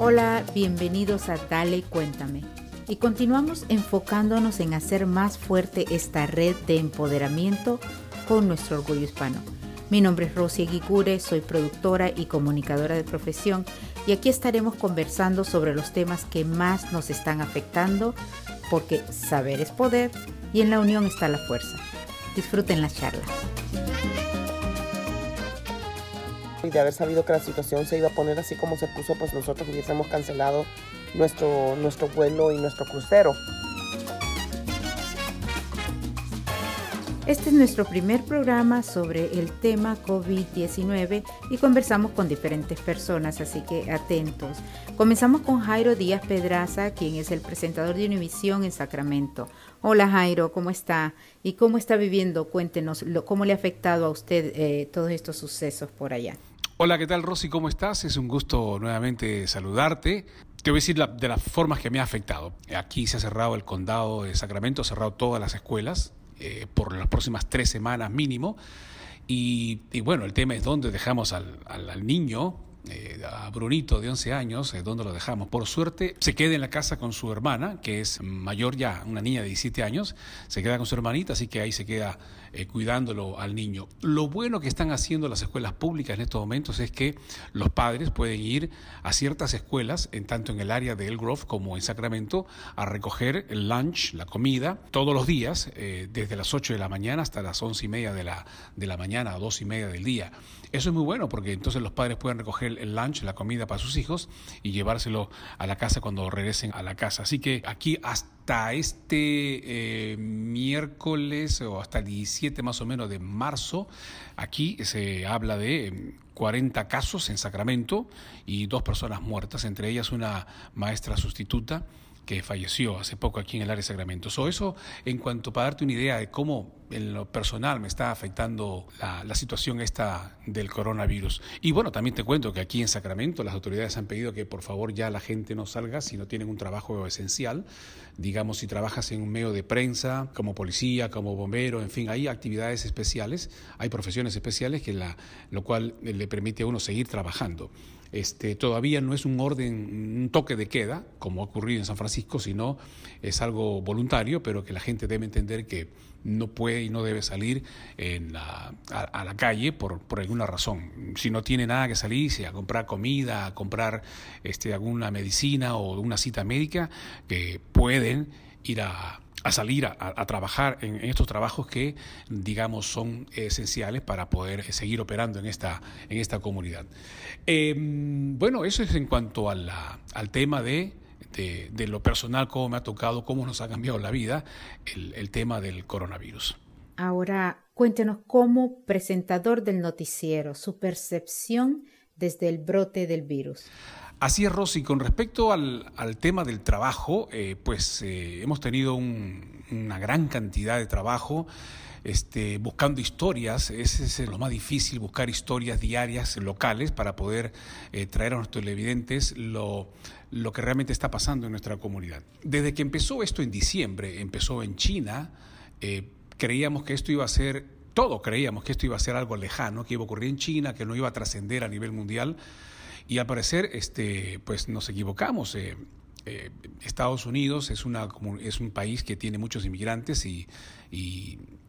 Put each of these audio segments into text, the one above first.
Hola, bienvenidos a Dale Cuéntame. Y continuamos enfocándonos en hacer más fuerte esta red de empoderamiento con nuestro orgullo hispano. Mi nombre es Rosy Aguigure, soy productora y comunicadora de profesión y aquí estaremos conversando sobre los temas que más nos están afectando porque saber es poder y en la unión está la fuerza. Disfruten la charla. Y de haber sabido que la situación se iba a poner así como se puso, pues nosotros hubiésemos cancelado nuestro, nuestro vuelo y nuestro crucero. Este es nuestro primer programa sobre el tema COVID-19 y conversamos con diferentes personas, así que atentos. Comenzamos con Jairo Díaz Pedraza, quien es el presentador de Univisión en Sacramento. Hola Jairo, ¿cómo está? ¿Y cómo está viviendo? Cuéntenos cómo le ha afectado a usted eh, todos estos sucesos por allá. Hola, ¿qué tal Rosy? ¿Cómo estás? Es un gusto nuevamente saludarte. Te voy a decir de las formas que me ha afectado. Aquí se ha cerrado el condado de Sacramento, ha cerrado todas las escuelas eh, por las próximas tres semanas mínimo. Y, bueno, el tema es dónde dejamos al, al niño eh, a Brunito de 11 años, eh, ¿dónde lo dejamos? Por suerte, se queda en la casa con su hermana, que es mayor ya, una niña de 17 años, se queda con su hermanita, así que ahí se queda eh, cuidándolo al niño. Lo bueno que están haciendo las escuelas públicas en estos momentos es que los padres pueden ir a ciertas escuelas, en tanto en el área de El Grove como en Sacramento, a recoger el lunch, la comida, todos los días, desde las 8 de la mañana hasta las 11 y media de la, de la mañana a 2 y media del día. Eso es muy bueno porque entonces los padres pueden recoger el lunch, la comida para sus hijos y llevárselo a la casa cuando regresen a la casa. Así que aquí hasta este eh, miércoles o hasta el 17 más o menos de marzo, aquí se habla de 40 em, casos en Sacramento y dos personas muertas, entre ellas una maestra sustituta que falleció hace poco aquí en el área de Sacramento. So, eso en cuanto para darte una idea de cómo en lo personal me está afectando la, situación esta del coronavirus. Y bueno, también te cuento que aquí en Sacramento las autoridades han pedido que por favor ya la gente no salga si no tienen un trabajo esencial. Digamos, si trabajas en un medio de prensa, como policía, como bombero, en fin, hay actividades especiales, hay profesiones especiales que la, lo cual le permite a uno seguir trabajando. Este, todavía no es un orden, un toque de queda, como ha ocurrido en San Francisco, sino es algo voluntario, pero que la gente debe entender que no puede y no debe salir a, la calle por, alguna razón. Si no tiene nada que salirse a comprar comida, a comprar este, alguna medicina o una cita médica, que pueden ir a a salir a, trabajar en, estos trabajos que, digamos, son esenciales para poder seguir operando en esta, en esta comunidad. Em, bueno, eso es en cuanto al tema de, de, lo personal, cómo me ha tocado, cómo nos ha cambiado la vida el, el tema del coronavirus. Ahora, cuéntenos como presentador del noticiero, su percepción desde el brote del virus. Así es, Rosy. Con respecto al, tema del trabajo, eh, pues eh, hemos tenido una gran cantidad de trabajo. Este, buscando historias, es lo más difícil, buscar historias diarias locales para poder eh, traer a nuestros televidentes lo, lo que realmente está pasando en nuestra comunidad. Desde que empezó esto en diciembre, empezó en China, creíamos que esto iba a ser, todo creíamos que esto iba a ser algo lejano, que iba a ocurrir en China, que no iba a trascender a nivel mundial. Y al parecer, este, pues nos equivocamos. Eh, eh, Estados Unidos es, una, es un país que tiene muchos inmigrantes y,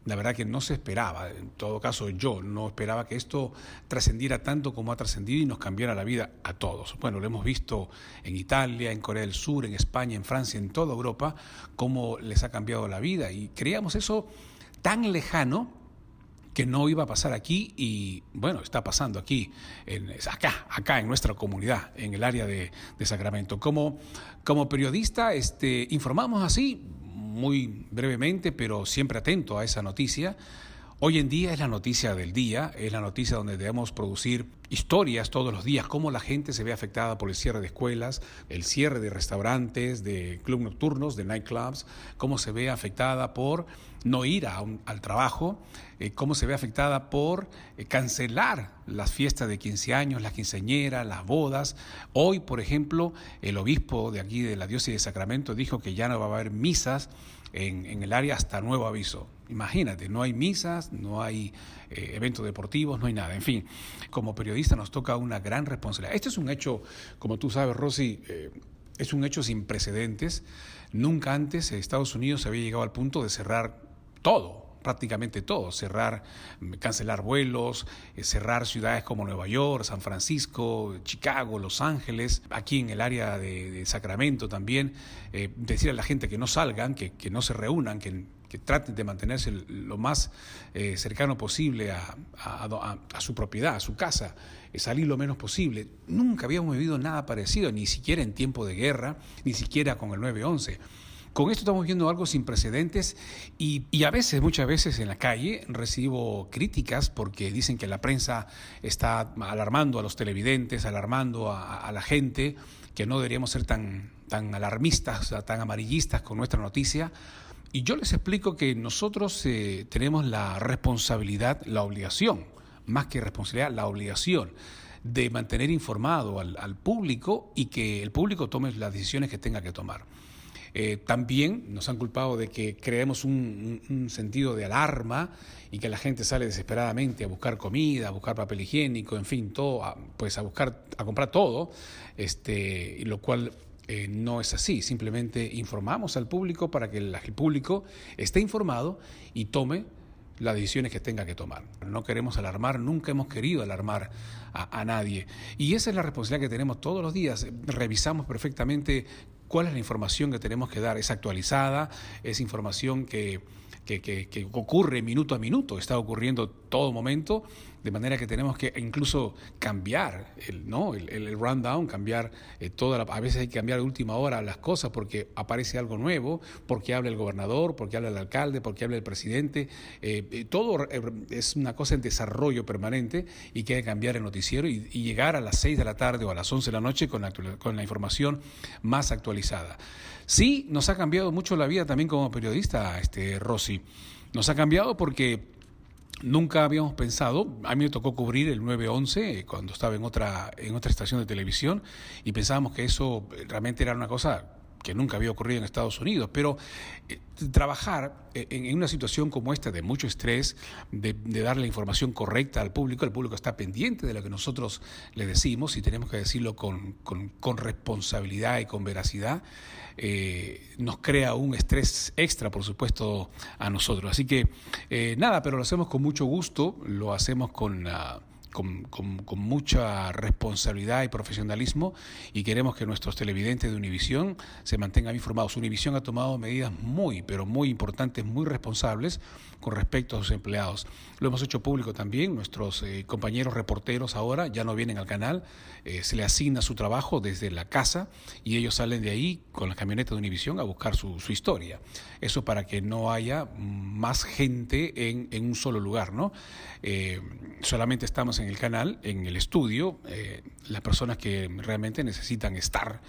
la verdad que no se esperaba, en todo caso yo no esperaba que esto trascendiera tanto como ha trascendido y nos cambiara la vida a todos. Bueno, lo hemos visto en Italia, en Corea del Sur, en España, en Francia, en toda Europa, cómo les ha cambiado la vida y creíamos eso tan lejano que no iba a pasar aquí y bueno, está pasando aquí, en, acá, acá en nuestra comunidad, en el área de, Sacramento. Como, como periodista, este, informamos así, muy brevemente, pero siempre atento a esa noticia. Hoy en día es la noticia del día, es la noticia donde debemos producir historias todos los días, cómo la gente se ve afectada por el cierre de escuelas, el cierre de restaurantes, de clubes nocturnos, de nightclubs, cómo se ve afectada por no ir al trabajo, eh, cómo se ve afectada por eh, cancelar las fiestas de 15 años, las quinceañeras, las bodas. Hoy, por ejemplo, el obispo de aquí de la diócesis de Sacramento dijo que ya no va a haber misas en, el área hasta nuevo aviso. Imagínate, no hay misas, no hay eh, eventos deportivos, no hay nada. En fin, como periodista nos toca una gran responsabilidad. Este es un hecho, como tú sabes, Rosy, es un hecho sin precedentes. Nunca antes Estados Unidos había llegado al punto de cerrar todo, prácticamente todo, cerrar, cancelar vuelos, eh, cerrar ciudades como Nueva York, San Francisco, Chicago, Los Ángeles, aquí en el área de, Sacramento también, eh, decir a la gente que no salgan, que, no se reúnan, que, traten de mantenerse lo más eh, cercano posible a, a, su propiedad, a su casa, salir lo menos posible. Nunca habíamos vivido nada parecido, ni siquiera en tiempo de guerra, ni siquiera con el 9-11. Con esto estamos viendo algo sin precedentes y, a veces, muchas veces en la calle recibo críticas porque dicen que la prensa está alarmando a los televidentes, alarmando a, la gente, que no deberíamos ser tan, tan alarmistas, tan amarillistas con nuestra noticia. Y yo les explico que nosotros eh, tenemos la responsabilidad, la obligación, más que responsabilidad, la obligación de mantener informado al público y que el público tome las decisiones que tenga que tomar. Eh, también nos han culpado de que creemos un, sentido de alarma y que la gente sale desesperadamente a buscar comida, a buscar papel higiénico, en fin, todo, pues a buscar, a comprar todo, este, lo cual eh, no es así. Simplemente informamos al público para que el, público esté informado y tome las decisiones que tenga que tomar. No queremos alarmar, nunca hemos querido alarmar a, a, nadie. Y esa es la responsabilidad que tenemos todos los días. Revisamos perfectamente cuál es la información que tenemos que dar. Es actualizada, es información que, que, ocurre minuto a minuto, está ocurriendo todo momento de manera que tenemos que incluso cambiar el, ¿no? el, rundown, cambiar eh, toda a veces hay que cambiar de última hora las cosas porque aparece algo nuevo, porque habla el gobernador, porque habla el alcalde, porque habla el presidente, eh, eh, todo es una cosa en desarrollo permanente y que hay que cambiar el noticiero y, llegar a las 6 de la tarde o a las 11 de la noche con la, con la información más actualizada. Sí, nos ha cambiado mucho la vida también como periodista, este Rossi. Nos ha cambiado porque Nunca habíamos pensado, a mí me tocó cubrir el 911 cuando estaba en otra, en otra estación de televisión y pensábamos que eso realmente era una cosa que nunca había ocurrido en Estados Unidos, pero eh, trabajar eh, en, una situación como esta de mucho estrés, de, dar la información correcta al público, el público está pendiente de lo que nosotros le decimos y tenemos que decirlo con, con, responsabilidad y con veracidad, eh, nos crea un estrés extra, por supuesto, a nosotros. Así que nada, pero lo hacemos con mucho gusto, lo hacemos con... Uh, con, con, mucha responsabilidad y profesionalismo y queremos que nuestros televidentes de Univisión se mantengan informados. Univisión ha tomado medidas muy, pero muy importantes, muy responsables con respecto a sus empleados. Lo hemos hecho público también, nuestros eh, compañeros reporteros ahora ya no vienen al canal, eh, se le asigna su trabajo desde la casa y ellos salen de ahí con la camioneta de Univisión a buscar su, su historia. Eso para que no haya más gente en, en un solo lugar, ¿no? Eh, solamente estamos en el canal, en el estudio, las personas que realmente necesitan estar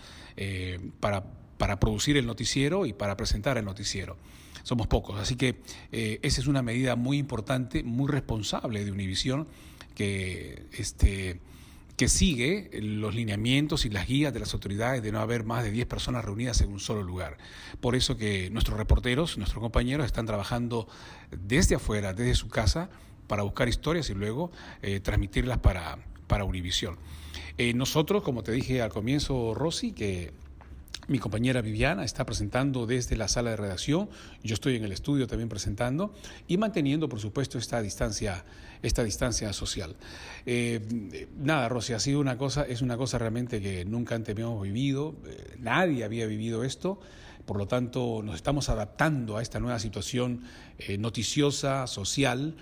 para, para producir el noticiero y para presentar el noticiero somos pocos. Así que eh, esa es una medida muy importante, muy responsable de Univisión, que, este, que sigue los lineamientos y las guías de las autoridades de no haber más de 10 personas reunidas en un solo lugar. Por eso que nuestros reporteros, nuestros compañeros están trabajando desde afuera, desde su casa, para buscar historias y luego eh, transmitirlas para, para Univisión. Eh, nosotros, como te dije al comienzo, Rosy, que mi compañera Viviana está presentando desde la sala de redacción, yo estoy en el estudio también presentando y manteniendo, por supuesto, esta distancia, esta distancia social. Eh, nada, Rosy, ha sido una cosa, es una cosa realmente que nunca antes habíamos vivido, nadie había vivido esto, por lo tanto nos estamos adaptando a esta nueva situación noticiosa, social,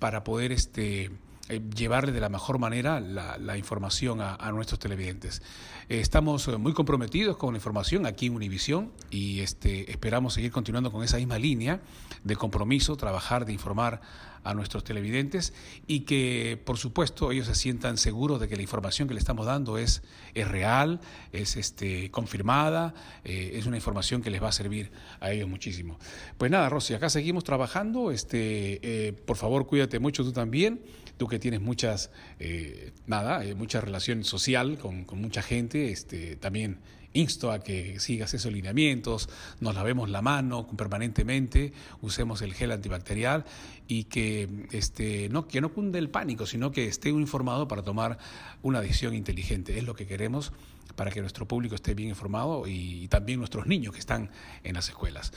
para poder este, eh, llevarle de la mejor manera la, información a, nuestros televidentes. Eh, estamos eh, muy comprometidos con la información aquí en Univisión y este, esperamos seguir continuando con esa misma línea de compromiso, trabajar, de informar a nuestros televidentes y que, por supuesto, ellos se sientan seguros de que la información que le estamos dando es, es real, es este, confirmada, eh, es una información que les va a servir a ellos muchísimo. Pues nada, Rosy, acá seguimos trabajando. Este, eh, por favor, cuídate mucho tú también, tú que tienes muchas, eh, nada, mucha relación social con, con mucha gente, este, también insto a que sigas esos lineamientos, nos lavemos la mano permanentemente, usemos el gel antibacterial y que, este, no, que no cunde el pánico, sino que esté informado para tomar una decisión inteligente. Es lo que queremos para que nuestro público esté bien informado y, también nuestros niños que están en las escuelas.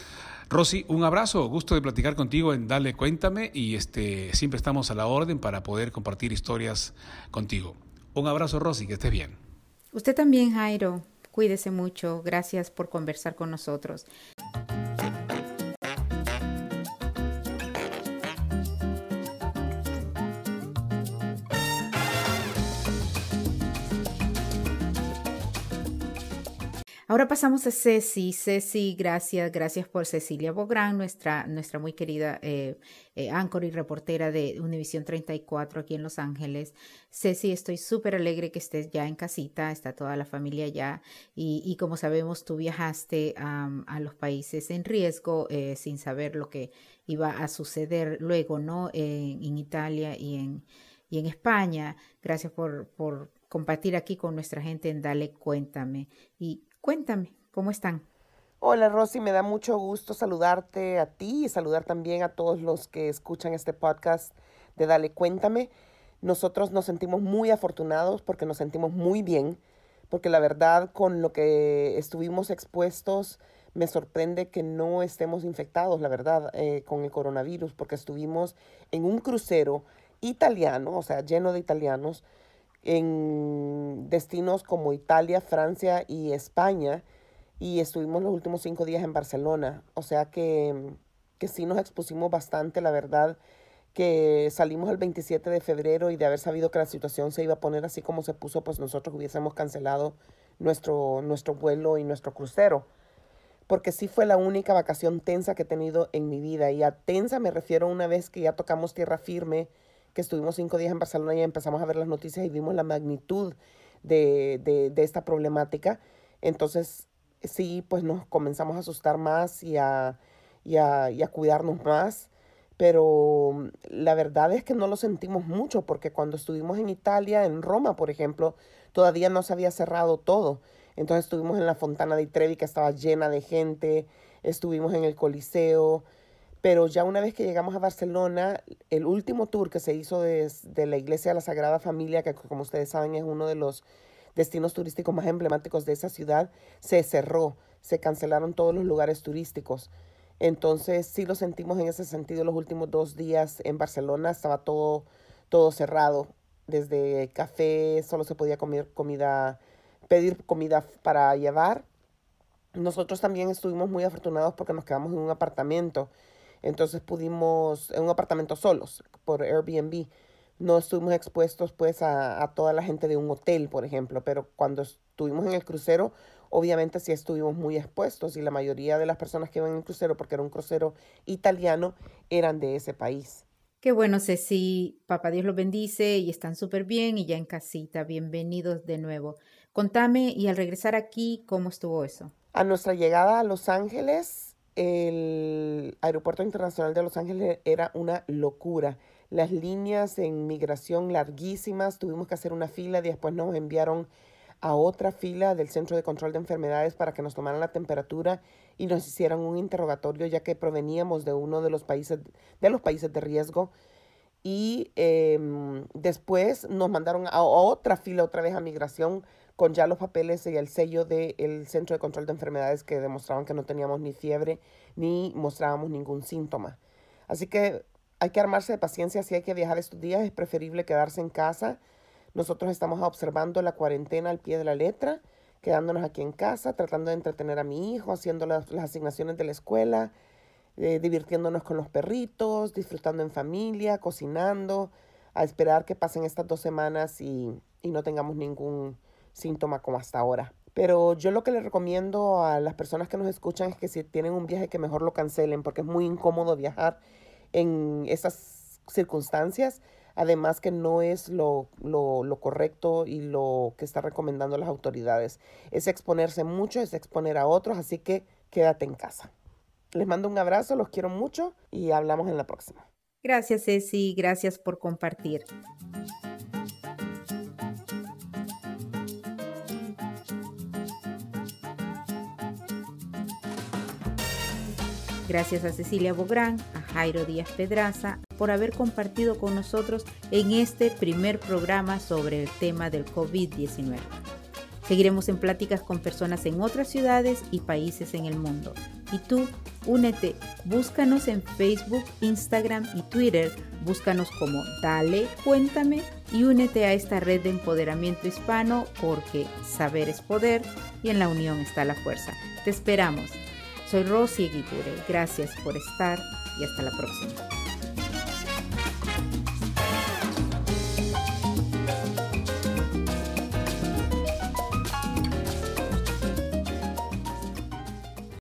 Rosy, un abrazo, gusto de platicar contigo en Dale Cuéntame y este, siempre estamos a la orden para poder compartir historias contigo. Un abrazo, Rosy, que estés bien. Usted también, Jairo. Cuídese mucho. Gracias por conversar con nosotros. Ahora pasamos a Ceci. Ceci, gracias, gracias por Cecilia Bográn, nuestra, nuestra muy querida eh, eh y reportera de Univisión 34 aquí en Los Ángeles. Ceci, estoy súper alegre que estés ya en casita, está toda la familia ya y, como sabemos tú viajaste a los países en riesgo eh, sin saber lo que iba a suceder luego, ¿no? en Italia y en, y en España. Gracias por, por compartir aquí con nuestra gente en Dale Cuéntame. Y Cuéntame, ¿cómo están? Hola Rosy, me da mucho gusto saludarte a ti y saludar también a todos los que escuchan este podcast de Dale Cuéntame. Nosotros nos sentimos muy afortunados porque nos sentimos muy bien, porque la verdad con lo que estuvimos expuestos me sorprende que no estemos infectados, la verdad, eh, con el coronavirus, porque estuvimos en un crucero italiano, o sea, lleno de italianos, en destinos como Italia, Francia y España. Y estuvimos los últimos cinco días en Barcelona. O sea que, que sí nos expusimos bastante, la verdad que salimos el 27 de febrero y de haber sabido que la situación se iba a poner así como se puso, pues nosotros hubiésemos cancelado nuestro, nuestro vuelo y nuestro crucero. Porque sí fue la única vacación tensa que he tenido en mi vida. Y a tensa me refiero una vez que ya tocamos tierra firme que estuvimos cinco días en Barcelona y empezamos a ver las noticias y vimos la magnitud de, de, esta problemática. Entonces, sí, pues nos comenzamos a asustar más y a, y a, y a cuidarnos más. Pero la verdad es que no lo sentimos mucho porque cuando estuvimos en Italia, en Roma, por ejemplo, todavía no se había cerrado todo. Entonces estuvimos en la Fontana di Trevi que estaba llena de gente, estuvimos en el Coliseo, pero ya una vez que llegamos a Barcelona, el último tour que se hizo de, la iglesia de la Sagrada Familia, que como ustedes saben es uno de los destinos turísticos más emblemáticos de esa ciudad, se cerró, se cancelaron todos los lugares turísticos. Entonces sí lo sentimos en ese sentido los últimos dos días en Barcelona, estaba todo, todo cerrado, desde café, solo se podía comer comida, pedir comida para llevar. Nosotros también estuvimos muy afortunados porque nos quedamos en un apartamento entonces pudimos, en un apartamento solos, por Airbnb, no estuvimos expuestos pues a, toda la gente de un hotel, por ejemplo, pero cuando estuvimos en el crucero, obviamente sí estuvimos muy expuestos y la mayoría de las personas que iban en el crucero, porque era un crucero italiano, eran de ese país. Qué bueno, Ceci. Papá Dios los bendice y están súper bien y ya en casita. Bienvenidos de nuevo. Contame y al regresar aquí, ¿cómo estuvo eso? A nuestra llegada a Los Ángeles, el aeropuerto internacional de Los Ángeles era una locura. Las líneas en migración larguísimas, tuvimos que hacer una fila, después nos enviaron a otra fila del Centro de Control de Enfermedades para que nos tomaran la temperatura y nos hicieran un interrogatorio ya que proveníamos de uno de los países de los países de riesgo y em, después nos mandaron a otra fila otra vez a migración con ya los papeles y el sello del Centro de Control de Enfermedades que demostraban que no teníamos ni fiebre ni mostrábamos ningún síntoma. Así que hay que armarse de paciencia si hay que viajar estos días, es preferible quedarse en casa. Nosotros estamos observando la cuarentena al pie de la letra, quedándonos aquí en casa, tratando de entretener a mi hijo, haciendo las, asignaciones de la escuela, eh, divirtiéndonos con los perritos, disfrutando en familia, cocinando, a esperar que pasen estas dos semanas y, y no tengamos ningún síntoma como hasta ahora. Pero yo lo que les recomiendo a las personas que nos escuchan es que si tienen un viaje que mejor lo cancelen porque es muy incómodo viajar en esas circunstancias. Además que no es lo, lo, lo, correcto y lo que está recomendando las autoridades. Es exponerse mucho, es exponer a otros, así que quédate en casa. Les mando un abrazo, los quiero mucho y hablamos en la próxima. Gracias Ceci, gracias por compartir. Gracias a Cecilia Bográn, a Jairo Díaz Pedraza por haber compartido con nosotros en este primer programa sobre el tema del COVID-19. Seguiremos en pláticas con personas en otras ciudades y países en el mundo. Y tú, únete, búscanos en Facebook, Instagram y Twitter, búscanos como Dale, cuéntame y únete a esta red de empoderamiento hispano porque saber es poder y en la unión está la fuerza. Te esperamos. Soy Rosy Eguipure. Gracias por estar y hasta la próxima.